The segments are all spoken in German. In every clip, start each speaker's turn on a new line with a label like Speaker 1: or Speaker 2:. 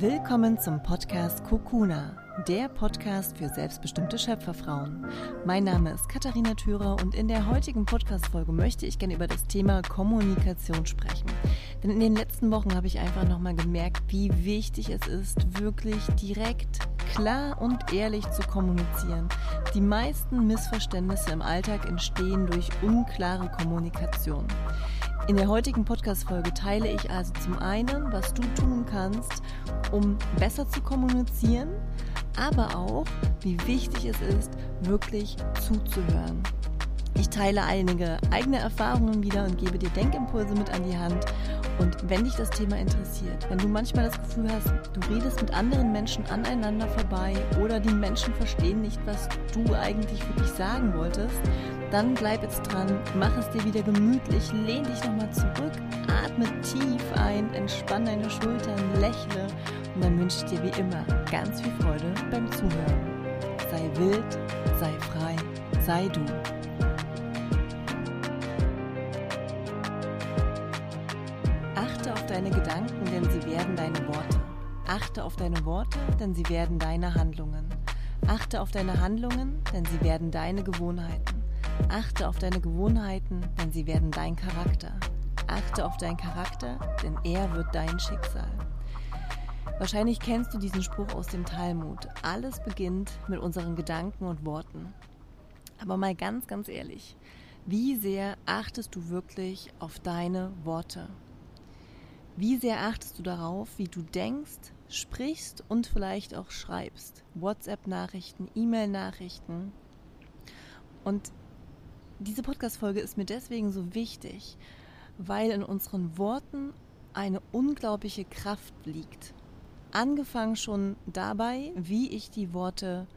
Speaker 1: Willkommen zum Podcast Kokuna, der Podcast für selbstbestimmte Schöpferfrauen. Mein Name ist Katharina Thürer und in der heutigen Podcast-Folge möchte ich gerne über das Thema Kommunikation sprechen. Denn in den letzten Wochen habe ich einfach nochmal gemerkt, wie wichtig es ist, wirklich direkt, klar und ehrlich zu kommunizieren. Die meisten Missverständnisse im Alltag entstehen durch unklare Kommunikation. In der heutigen Podcast-Folge teile ich also zum einen, was du tun kannst, um besser zu kommunizieren, aber auch, wie wichtig es ist, wirklich zuzuhören. Ich teile einige eigene Erfahrungen wieder und gebe dir Denkimpulse mit an die Hand. Und wenn dich das Thema interessiert, wenn du manchmal das Gefühl hast, du redest mit anderen Menschen aneinander vorbei oder die Menschen verstehen nicht, was du eigentlich wirklich sagen wolltest, dann bleib jetzt dran, mach es dir wieder gemütlich, lehn dich nochmal zurück, atme tief ein, entspann deine Schultern, lächle und dann wünsche ich dir wie immer ganz viel Freude beim Zuhören. Sei wild, sei frei, sei du. Deine Gedanken, denn sie werden deine Worte. Achte auf deine Worte, denn sie werden deine Handlungen. Achte auf deine Handlungen, denn sie werden deine Gewohnheiten. Achte auf deine Gewohnheiten, denn sie werden dein Charakter. Achte auf deinen Charakter, denn er wird dein Schicksal. Wahrscheinlich kennst du diesen Spruch aus dem Talmud. Alles beginnt mit unseren Gedanken und Worten. Aber mal ganz, ganz ehrlich, wie sehr achtest du wirklich auf deine Worte? Wie sehr achtest du darauf, wie du denkst, sprichst und vielleicht auch schreibst? WhatsApp-Nachrichten, E-Mail-Nachrichten. Und diese Podcast-Folge ist mir deswegen so wichtig, weil in unseren Worten eine unglaubliche Kraft liegt. Angefangen schon dabei, wie ich die Worte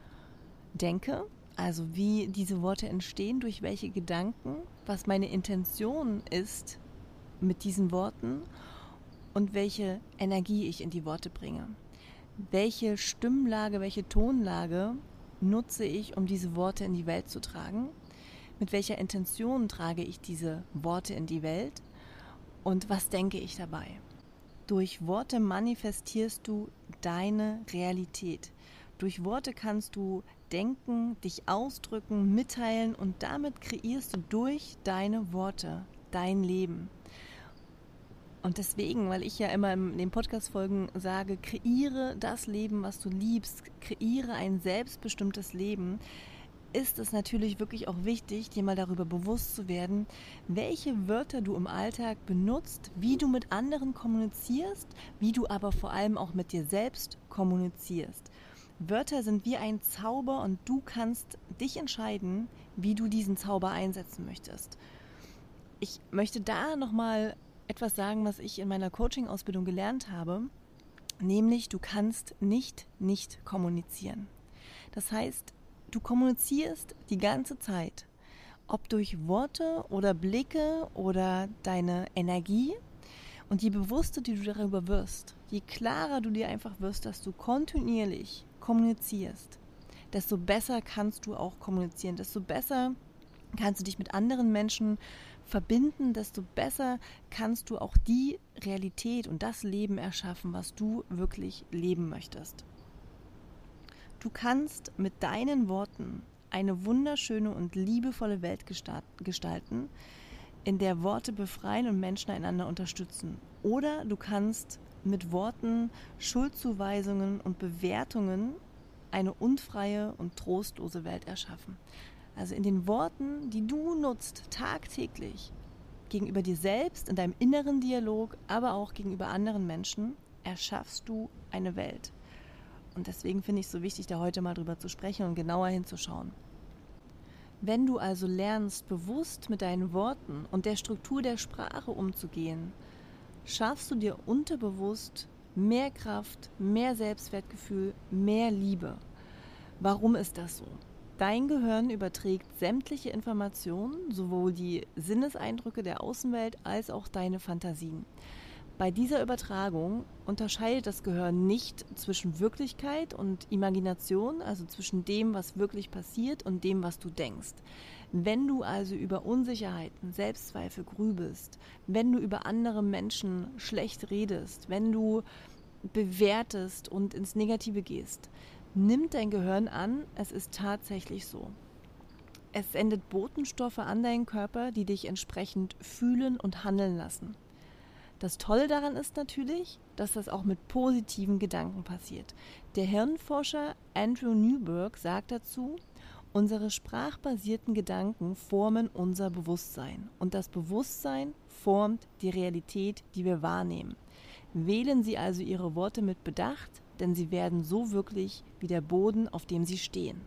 Speaker 1: denke, also wie diese Worte entstehen, durch welche Gedanken, was meine Intention ist mit diesen Worten und welche Energie ich in die Worte bringe. Welche Stimmlage, welche Tonlage nutze ich, um diese Worte in die Welt zu tragen mit welcher Intention trage ich diese Worte in die Welt und was denke ich dabei. Durch Worte manifestierst du deine Realität. Durch Worte kannst du denken, dich ausdrücken, mitteilen und damit kreierst du durch deine Worte dein Leben. Und deswegen, weil ich ja immer in den Podcast-Folgen sage, kreiere das Leben, was du liebst, kreiere ein selbstbestimmtes Leben, ist es natürlich wirklich auch wichtig, dir mal darüber bewusst zu werden, welche Wörter du im Alltag benutzt, wie du mit anderen kommunizierst, wie du aber vor allem auch mit dir selbst kommunizierst. Wörter sind wie ein Zauber und du kannst dich entscheiden, wie du diesen Zauber einsetzen möchtest. Ich möchte da nochmal etwas sagen, was ich in meiner Coaching-Ausbildung gelernt habe, nämlich du kannst nicht nicht kommunizieren. Das heißt, Du kommunizierst die ganze Zeit, ob durch Worte oder Blicke oder deine Energie. Und je bewusster du darüber wirst, je klarer du dir einfach wirst, dass du kontinuierlich kommunizierst, desto besser kannst du auch kommunizieren, desto besser kannst du dich mit anderen Menschen verbinden, desto besser kannst du auch die Realität und das Leben erschaffen, was du wirklich leben möchtest. Du kannst mit deinen Worten eine wunderschöne und liebevolle Welt gestalten, in der Worte befreien und Menschen einander unterstützen. Oder du kannst mit Worten, Schuldzuweisungen und Bewertungen eine unfreie und trostlose Welt erschaffen. Also in den Worten, die du nutzt tagtäglich gegenüber dir selbst, in deinem inneren Dialog, aber auch gegenüber anderen Menschen, erschaffst du eine Welt. Und deswegen finde ich es so wichtig, da heute mal drüber zu sprechen und genauer hinzuschauen. Wenn du also lernst, bewusst mit deinen Worten und der Struktur der Sprache umzugehen, schaffst du dir unterbewusst mehr Kraft, mehr Selbstwertgefühl, mehr Liebe. Warum ist das so? Dein Gehirn überträgt sämtliche Informationen, sowohl die Sinneseindrücke der Außenwelt als auch deine Fantasien. Bei dieser Übertragung unterscheidet das Gehirn nicht zwischen Wirklichkeit und Imagination, also zwischen dem, was wirklich passiert und dem, was du denkst. Wenn du also über Unsicherheiten, Selbstzweifel grübelst, wenn du über andere Menschen schlecht redest, wenn du bewertest und ins Negative gehst, nimmt dein Gehirn an, es ist tatsächlich so. Es sendet Botenstoffe an deinen Körper, die dich entsprechend fühlen und handeln lassen. Das Tolle daran ist natürlich, dass das auch mit positiven Gedanken passiert. Der Hirnforscher Andrew Newberg sagt dazu, unsere sprachbasierten Gedanken formen unser Bewusstsein und das Bewusstsein formt die Realität, die wir wahrnehmen. Wählen Sie also Ihre Worte mit Bedacht, denn sie werden so wirklich wie der Boden, auf dem sie stehen.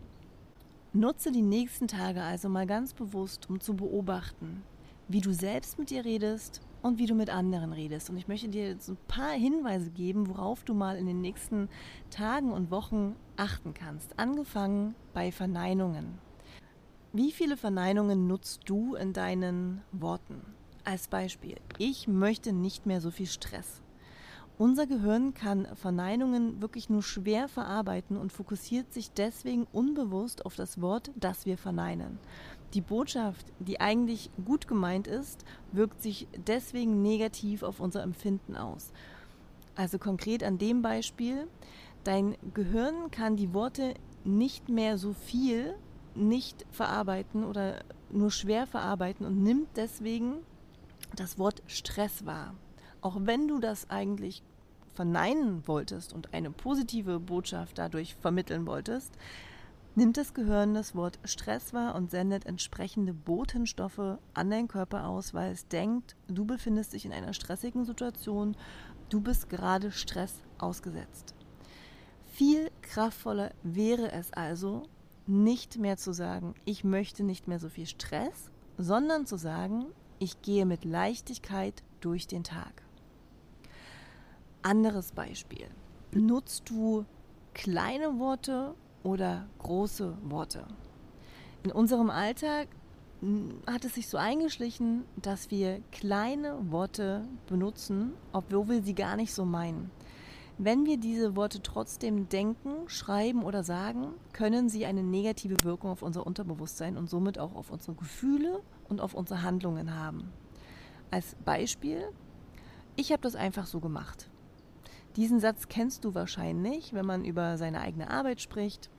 Speaker 1: Nutze die nächsten Tage also mal ganz bewusst, um zu beobachten, wie du selbst mit dir redest und wie du mit anderen redest. Und ich möchte dir jetzt ein paar Hinweise geben, worauf du mal in den nächsten Tagen und Wochen achten kannst. Angefangen bei Verneinungen. Wie viele Verneinungen nutzt du in deinen Worten? Als Beispiel, ich möchte nicht mehr so viel Stress. Unser Gehirn kann Verneinungen wirklich nur schwer verarbeiten und fokussiert sich deswegen unbewusst auf das Wort, das wir verneinen. Die Botschaft, die eigentlich gut gemeint ist, wirkt sich deswegen negativ auf unser Empfinden aus. Also konkret an dem Beispiel, dein Gehirn kann die Worte nicht mehr so viel nicht verarbeiten oder nur schwer verarbeiten und nimmt deswegen das Wort Stress wahr. Auch wenn du das eigentlich verneinen wolltest und eine positive Botschaft dadurch vermitteln wolltest, nimmt das Gehirn das Wort Stress wahr und sendet entsprechende Botenstoffe an deinen Körper aus, weil es denkt, du befindest dich in einer stressigen Situation, du bist gerade Stress ausgesetzt. Viel kraftvoller wäre es also, nicht mehr zu sagen, ich möchte nicht mehr so viel Stress, sondern zu sagen, ich gehe mit Leichtigkeit durch den Tag. Anderes Beispiel. Nutzt du kleine Worte oder große Worte. In unserem Alltag hm, hat es sich so eingeschlichen, dass wir kleine Worte benutzen, obwohl wir sie gar nicht so meinen. Wenn wir diese Worte trotzdem denken, schreiben oder sagen, können sie eine negative Wirkung auf unser Unterbewusstsein und somit auch auf unsere Gefühle und auf unsere Handlungen haben. Als Beispiel, ich habe das einfach so gemacht. Diesen Satz kennst du wahrscheinlich, wenn man über seine eigene Arbeit spricht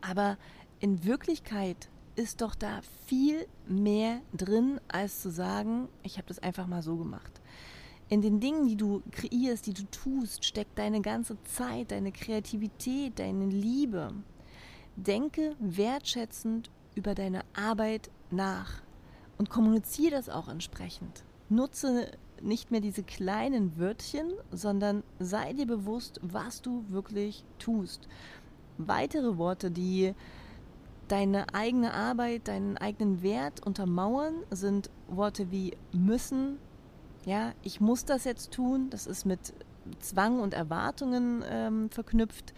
Speaker 1: aber in Wirklichkeit ist doch da viel mehr drin, als zu sagen, ich habe das einfach mal so gemacht. In den Dingen, die du kreierst, die du tust, steckt deine ganze Zeit, deine Kreativität, deine Liebe. Denke wertschätzend über deine Arbeit nach und kommuniziere das auch entsprechend. Nutze nicht mehr diese kleinen Wörtchen, sondern sei dir bewusst, was du wirklich tust weitere Worte, die deine eigene Arbeit, deinen eigenen Wert untermauern, sind Worte wie müssen. Ja, ich muss das jetzt tun. Das ist mit Zwang und Erwartungen ähm, verknüpft.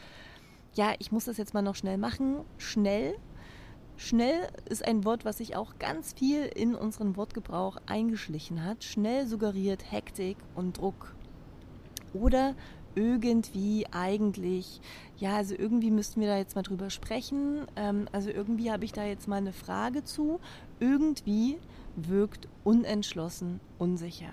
Speaker 1: Ja, ich muss das jetzt mal noch schnell machen. Schnell. Schnell ist ein Wort, was sich auch ganz viel in unseren Wortgebrauch eingeschlichen hat. Schnell suggeriert Hektik und Druck. Oder irgendwie eigentlich, ja, also irgendwie müssten wir da jetzt mal drüber sprechen. Ähm, also irgendwie habe ich da jetzt mal eine Frage zu. Irgendwie wirkt unentschlossen, unsicher.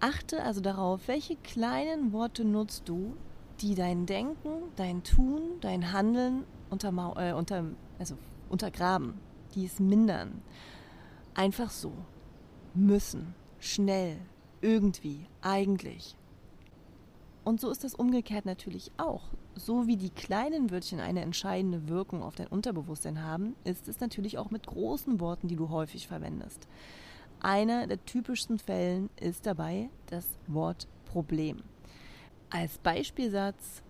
Speaker 1: Achte also darauf, welche kleinen Worte nutzt du, die dein Denken, dein Tun, dein Handeln untermau äh, unter, also untergraben, die es mindern. Einfach so. Müssen, schnell, irgendwie, eigentlich. Und so ist das umgekehrt natürlich auch. So wie die kleinen Wörtchen eine entscheidende Wirkung auf dein Unterbewusstsein haben, ist es natürlich auch mit großen Worten, die du häufig verwendest. Einer der typischsten Fällen ist dabei das Wort Problem. Als Beispielsatz,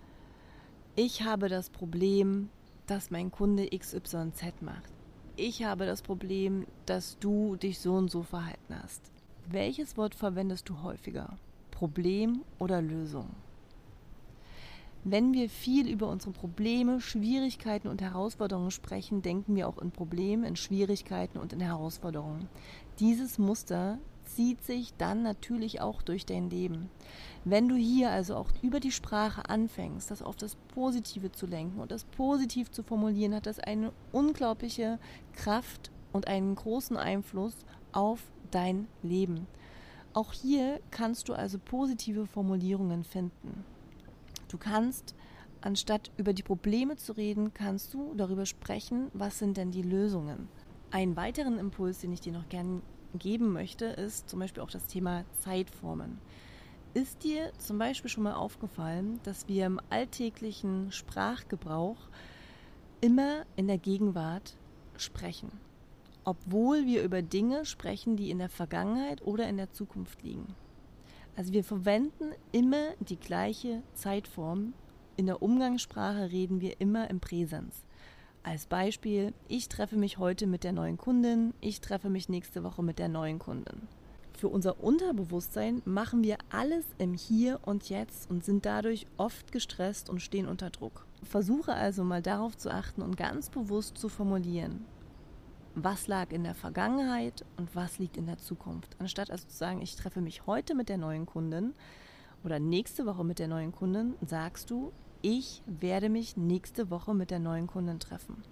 Speaker 1: ich habe das Problem, dass mein Kunde XYZ macht. Ich habe das Problem, dass du dich so und so verhalten hast. Welches Wort verwendest du häufiger? Problem oder Lösung. Wenn wir viel über unsere Probleme, Schwierigkeiten und Herausforderungen sprechen, denken wir auch in Problemen, in Schwierigkeiten und in Herausforderungen. Dieses Muster zieht sich dann natürlich auch durch dein Leben. Wenn du hier also auch über die Sprache anfängst, das auf das Positive zu lenken und das positiv zu formulieren, hat das eine unglaubliche Kraft und einen großen Einfluss auf dein Leben. Auch hier kannst du also positive Formulierungen finden. Du kannst, anstatt über die Probleme zu reden, kannst du darüber sprechen, was sind denn die Lösungen. Einen weiteren Impuls, den ich dir noch gerne geben möchte, ist zum Beispiel auch das Thema Zeitformen. Ist dir zum Beispiel schon mal aufgefallen, dass wir im alltäglichen Sprachgebrauch immer in der Gegenwart sprechen? Obwohl wir über Dinge sprechen, die in der Vergangenheit oder in der Zukunft liegen. Also wir verwenden immer die gleiche Zeitform. In der Umgangssprache reden wir immer im Präsens. Als Beispiel, ich treffe mich heute mit der neuen Kundin, ich treffe mich nächste Woche mit der neuen Kundin. Für unser Unterbewusstsein machen wir alles im Hier und Jetzt und sind dadurch oft gestresst und stehen unter Druck. Versuche also mal darauf zu achten und ganz bewusst zu formulieren, was lag in der Vergangenheit und was liegt in der Zukunft. Anstatt also zu sagen, ich treffe mich heute mit der neuen Kundin oder nächste Woche mit der neuen Kundin, sagst du, ich werde mich nächste Woche mit der neuen Kundin treffen.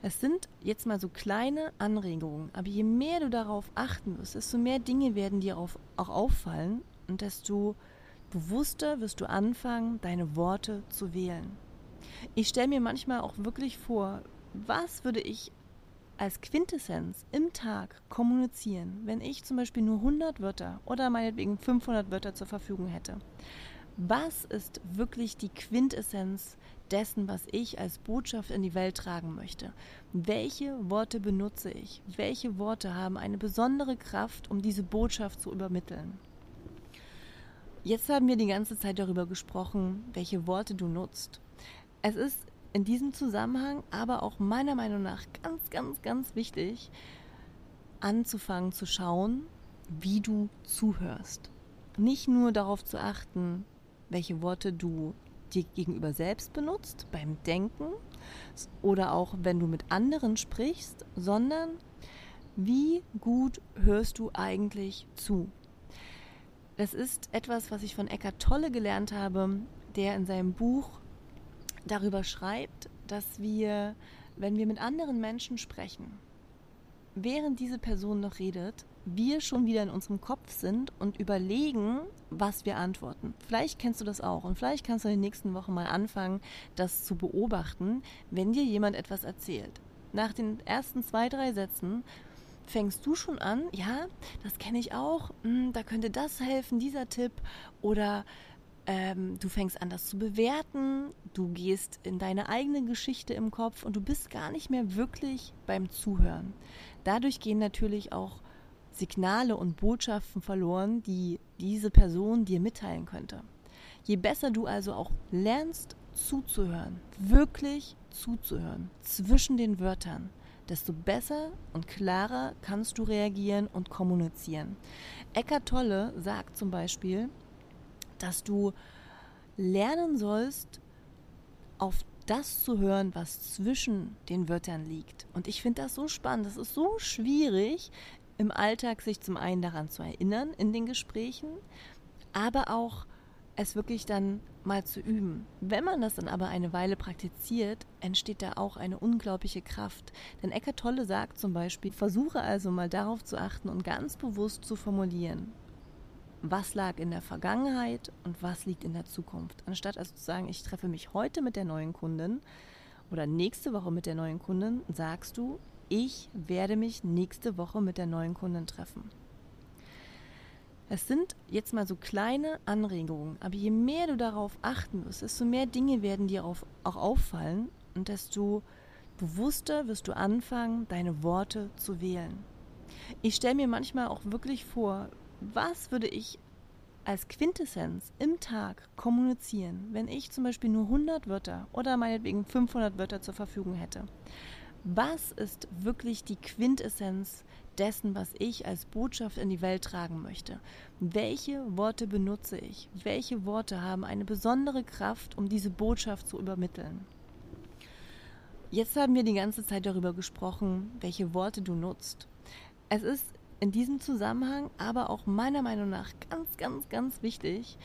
Speaker 1: Es sind jetzt mal so kleine Anregungen, aber je mehr du darauf achten wirst, desto mehr Dinge werden dir auch auffallen und desto bewusster wirst du anfangen, deine Worte zu wählen. Ich stelle mir manchmal auch wirklich vor, was würde ich als Quintessenz im Tag kommunizieren, wenn ich zum Beispiel nur 100 Wörter oder meinetwegen 500 Wörter zur Verfügung hätte was ist wirklich die Quintessenz dessen, was ich als Botschaft in die Welt tragen möchte? Welche Worte benutze ich? Welche Worte haben eine besondere Kraft, um diese Botschaft zu übermitteln? Jetzt haben wir die ganze Zeit darüber gesprochen, welche Worte du nutzt. Es ist in diesem Zusammenhang aber auch meiner Meinung nach ganz, ganz, ganz wichtig, anzufangen zu schauen, wie du zuhörst. Nicht nur darauf zu achten, welche Worte du dir gegenüber selbst benutzt, beim Denken oder auch wenn du mit anderen sprichst, sondern wie gut hörst du eigentlich zu? Das ist etwas, was ich von Eckart Tolle gelernt habe, der in seinem Buch darüber schreibt, dass wir, wenn wir mit anderen Menschen sprechen, während diese Person noch redet, wir schon wieder in unserem Kopf sind und überlegen, was wir antworten. Vielleicht kennst du das auch und vielleicht kannst du in den nächsten Wochen mal anfangen, das zu beobachten, wenn dir jemand etwas erzählt. Nach den ersten zwei, drei Sätzen fängst du schon an, ja, das kenne ich auch, hm, da könnte das helfen, dieser Tipp oder ähm, du fängst an, das zu bewerten, du gehst in deine eigene Geschichte im Kopf und du bist gar nicht mehr wirklich beim Zuhören. Dadurch gehen natürlich auch Signale und Botschaften verloren, die diese Person dir mitteilen könnte. Je besser du also auch lernst zuzuhören, wirklich zuzuhören, zwischen den Wörtern, desto besser und klarer kannst du reagieren und kommunizieren. Eckart Tolle sagt zum Beispiel, dass du lernen sollst, auf das zu hören, was zwischen den Wörtern liegt. Und ich finde das so spannend. Das ist so schwierig, im Alltag sich zum einen daran zu erinnern in den Gesprächen, aber auch es wirklich dann mal zu üben. Wenn man das dann aber eine Weile praktiziert, entsteht da auch eine unglaubliche Kraft. Denn Eckart Tolle sagt zum Beispiel, versuche also mal darauf zu achten und ganz bewusst zu formulieren, was lag in der Vergangenheit und was liegt in der Zukunft. Anstatt also zu sagen, ich treffe mich heute mit der neuen Kundin oder nächste Woche mit der neuen Kundin, sagst du, ich werde mich nächste Woche mit der neuen Kundin treffen. Es sind jetzt mal so kleine Anregungen, aber je mehr du darauf achten wirst, desto mehr Dinge werden dir auch auffallen und desto bewusster wirst du anfangen, deine Worte zu wählen. Ich stelle mir manchmal auch wirklich vor, was würde ich als Quintessenz im Tag kommunizieren, wenn ich zum Beispiel nur 100 Wörter oder meinetwegen 500 Wörter zur Verfügung hätte was ist wirklich die Quintessenz dessen, was ich als Botschaft in die Welt tragen möchte? Welche Worte benutze ich? Welche Worte haben eine besondere Kraft, um diese Botschaft zu übermitteln? Jetzt haben wir die ganze Zeit darüber gesprochen, welche Worte du nutzt. Es ist in diesem Zusammenhang aber auch meiner Meinung nach ganz, ganz, ganz wichtig,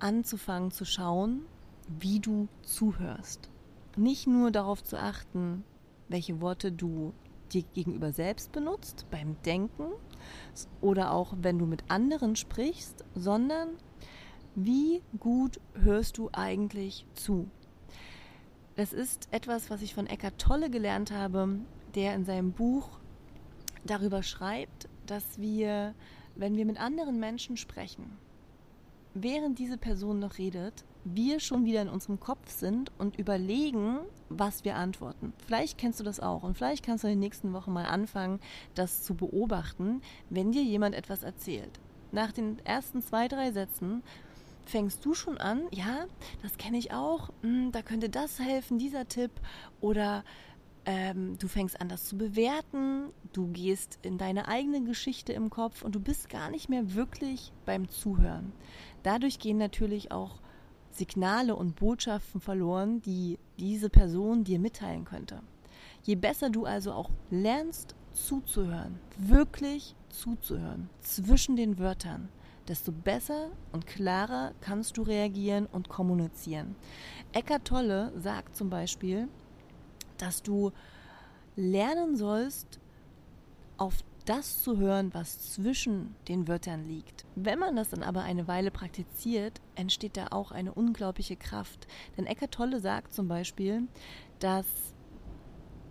Speaker 1: anzufangen zu schauen, wie du zuhörst. Nicht nur darauf zu achten, welche Worte du dir gegenüber selbst benutzt, beim Denken oder auch wenn du mit anderen sprichst, sondern wie gut hörst du eigentlich zu? Das ist etwas, was ich von Eckart Tolle gelernt habe, der in seinem Buch darüber schreibt, dass wir, wenn wir mit anderen Menschen sprechen, während diese Person noch redet, wir schon wieder in unserem Kopf sind und überlegen, was wir antworten. Vielleicht kennst du das auch und vielleicht kannst du in den nächsten Wochen mal anfangen, das zu beobachten, wenn dir jemand etwas erzählt. Nach den ersten zwei, drei Sätzen fängst du schon an, ja, das kenne ich auch, hm, da könnte das helfen, dieser Tipp oder ähm, du fängst an, das zu bewerten, du gehst in deine eigene Geschichte im Kopf und du bist gar nicht mehr wirklich beim Zuhören. Dadurch gehen natürlich auch Signale und Botschaften verloren, die diese Person dir mitteilen könnte. Je besser du also auch lernst zuzuhören, wirklich zuzuhören, zwischen den Wörtern, desto besser und klarer kannst du reagieren und kommunizieren. Eckart Tolle sagt zum Beispiel, dass du lernen sollst, auf das zu hören, was zwischen den Wörtern liegt. Wenn man das dann aber eine Weile praktiziert, entsteht da auch eine unglaubliche Kraft. Denn Eckart Tolle sagt zum Beispiel, dass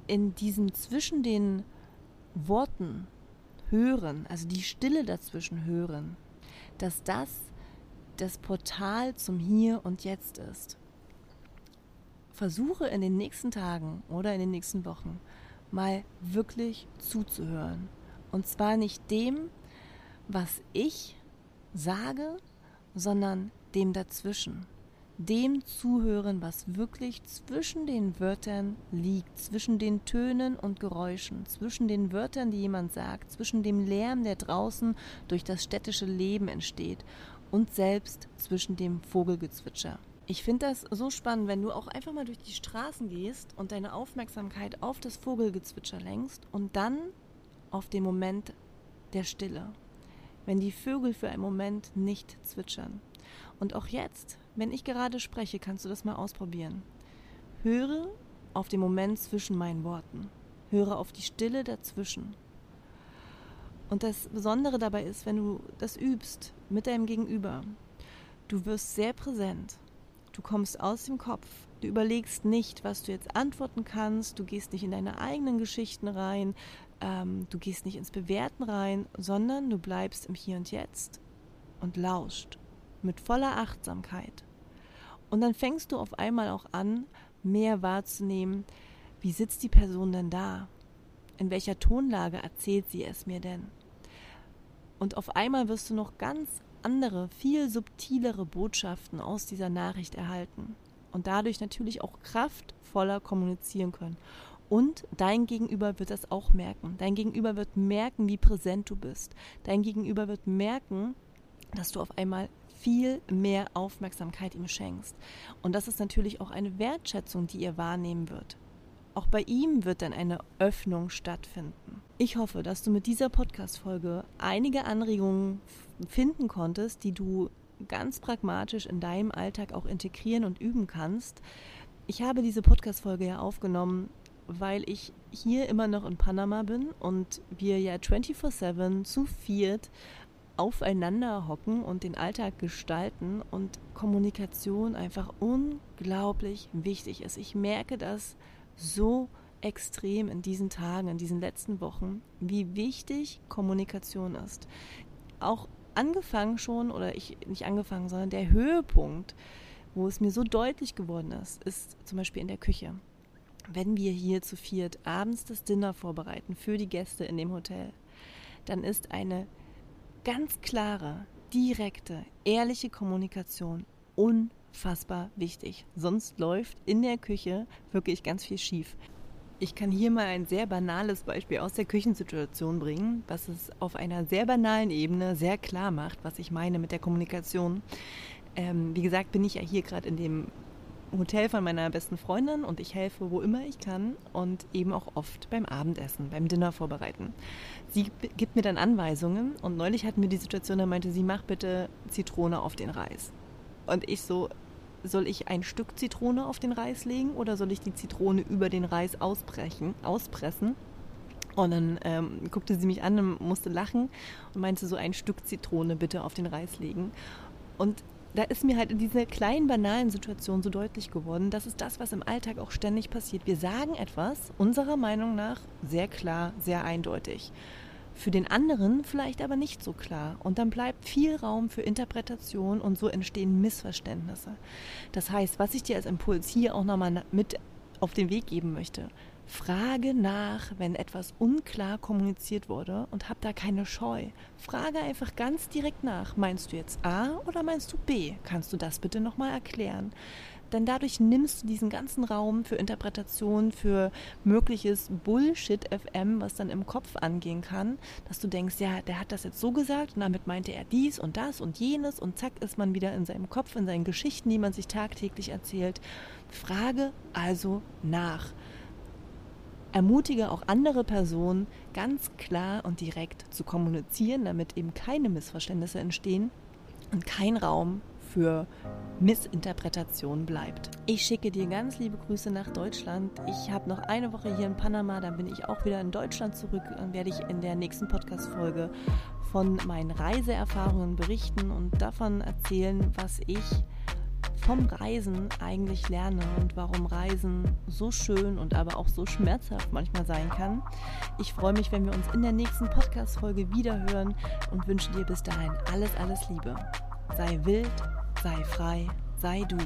Speaker 1: in diesem zwischen den Worten hören, also die Stille dazwischen hören, dass das das Portal zum Hier und Jetzt ist. Versuche in den nächsten Tagen oder in den nächsten Wochen mal wirklich zuzuhören und zwar nicht dem, was ich sage, sondern dem dazwischen. Dem zuhören, was wirklich zwischen den Wörtern liegt, zwischen den Tönen und Geräuschen, zwischen den Wörtern, die jemand sagt, zwischen dem Lärm, der draußen durch das städtische Leben entsteht und selbst zwischen dem Vogelgezwitscher. Ich finde das so spannend, wenn du auch einfach mal durch die Straßen gehst und deine Aufmerksamkeit auf das Vogelgezwitscher lenkst und dann auf den Moment der Stille, wenn die Vögel für einen Moment nicht zwitschern. Und auch jetzt, wenn ich gerade spreche, kannst du das mal ausprobieren. Höre auf den Moment zwischen meinen Worten. Höre auf die Stille dazwischen. Und das Besondere dabei ist, wenn du das übst mit deinem Gegenüber, du wirst sehr präsent. Du kommst aus dem Kopf. Du überlegst nicht, was du jetzt antworten kannst. Du gehst nicht in deine eigenen Geschichten rein. Ähm, du gehst nicht ins Bewerten rein, sondern du bleibst im Hier und Jetzt und lauscht mit voller Achtsamkeit. Und dann fängst du auf einmal auch an, mehr wahrzunehmen, wie sitzt die Person denn da? In welcher Tonlage erzählt sie es mir denn? Und auf einmal wirst du noch ganz andere, viel subtilere Botschaften aus dieser Nachricht erhalten und dadurch natürlich auch kraftvoller kommunizieren können. Und dein Gegenüber wird das auch merken. Dein Gegenüber wird merken, wie präsent du bist. Dein Gegenüber wird merken, dass du auf einmal viel mehr Aufmerksamkeit ihm schenkst. Und das ist natürlich auch eine Wertschätzung, die ihr wahrnehmen wird. Auch bei ihm wird dann eine Öffnung stattfinden. Ich hoffe, dass du mit dieser Podcast-Folge einige Anregungen finden konntest, die du ganz pragmatisch in deinem Alltag auch integrieren und üben kannst. Ich habe diese Podcast-Folge ja aufgenommen weil ich hier immer noch in Panama bin und wir ja 24-7 zu viert aufeinander hocken und den Alltag gestalten und Kommunikation einfach unglaublich wichtig ist. Ich merke das so extrem in diesen Tagen, in diesen letzten Wochen, wie wichtig Kommunikation ist. Auch angefangen schon, oder ich nicht angefangen, sondern der Höhepunkt, wo es mir so deutlich geworden ist, ist zum Beispiel in der Küche wenn wir hier zu viert abends das Dinner vorbereiten für die Gäste in dem Hotel, dann ist eine ganz klare, direkte, ehrliche Kommunikation unfassbar wichtig. Sonst läuft in der Küche wirklich ganz viel schief. Ich kann hier mal ein sehr banales Beispiel aus der Küchensituation bringen, was es auf einer sehr banalen Ebene sehr klar macht, was ich meine mit der Kommunikation. Ähm, wie gesagt, bin ich ja hier gerade in dem Hotel von meiner besten Freundin und ich helfe, wo immer ich kann und eben auch oft beim Abendessen, beim Dinner vorbereiten. Sie gibt mir dann Anweisungen und neulich hatten wir die Situation, da meinte sie, mach bitte Zitrone auf den Reis. Und ich so, soll ich ein Stück Zitrone auf den Reis legen oder soll ich die Zitrone über den Reis ausbrechen, auspressen? Und dann ähm, guckte sie mich an und musste lachen und meinte so ein Stück Zitrone bitte auf den Reis legen. Und da ist mir halt in dieser kleinen banalen Situation so deutlich geworden, das ist das, was im Alltag auch ständig passiert. Wir sagen etwas unserer Meinung nach sehr klar, sehr eindeutig. Für den anderen vielleicht aber nicht so klar. Und dann bleibt viel Raum für Interpretation und so entstehen Missverständnisse. Das heißt, was ich dir als Impuls hier auch nochmal mit auf den Weg geben möchte, Frage nach, wenn etwas unklar kommuniziert wurde und hab da keine Scheu. Frage einfach ganz direkt nach. Meinst du jetzt A oder meinst du B? Kannst du das bitte nochmal erklären? Denn dadurch nimmst du diesen ganzen Raum für Interpretation, für mögliches Bullshit-FM, was dann im Kopf angehen kann, dass du denkst, ja, der hat das jetzt so gesagt und damit meinte er dies und das und jenes und zack ist man wieder in seinem Kopf, in seinen Geschichten, die man sich tagtäglich erzählt. Frage also nach ermutige auch andere Personen ganz klar und direkt zu kommunizieren, damit eben keine Missverständnisse entstehen und kein Raum für Missinterpretation bleibt. Ich schicke dir ganz liebe Grüße nach Deutschland. Ich habe noch eine Woche hier in Panama, dann bin ich auch wieder in Deutschland zurück. Dann werde ich in der nächsten Podcast-Folge von meinen Reiseerfahrungen berichten und davon erzählen, was ich vom Reisen eigentlich lerne und warum Reisen so schön und aber auch so schmerzhaft manchmal sein kann. Ich freue mich, wenn wir uns in der nächsten Podcast-Folge wiederhören und wünsche dir bis dahin alles, alles Liebe. Sei wild, sei frei, sei du.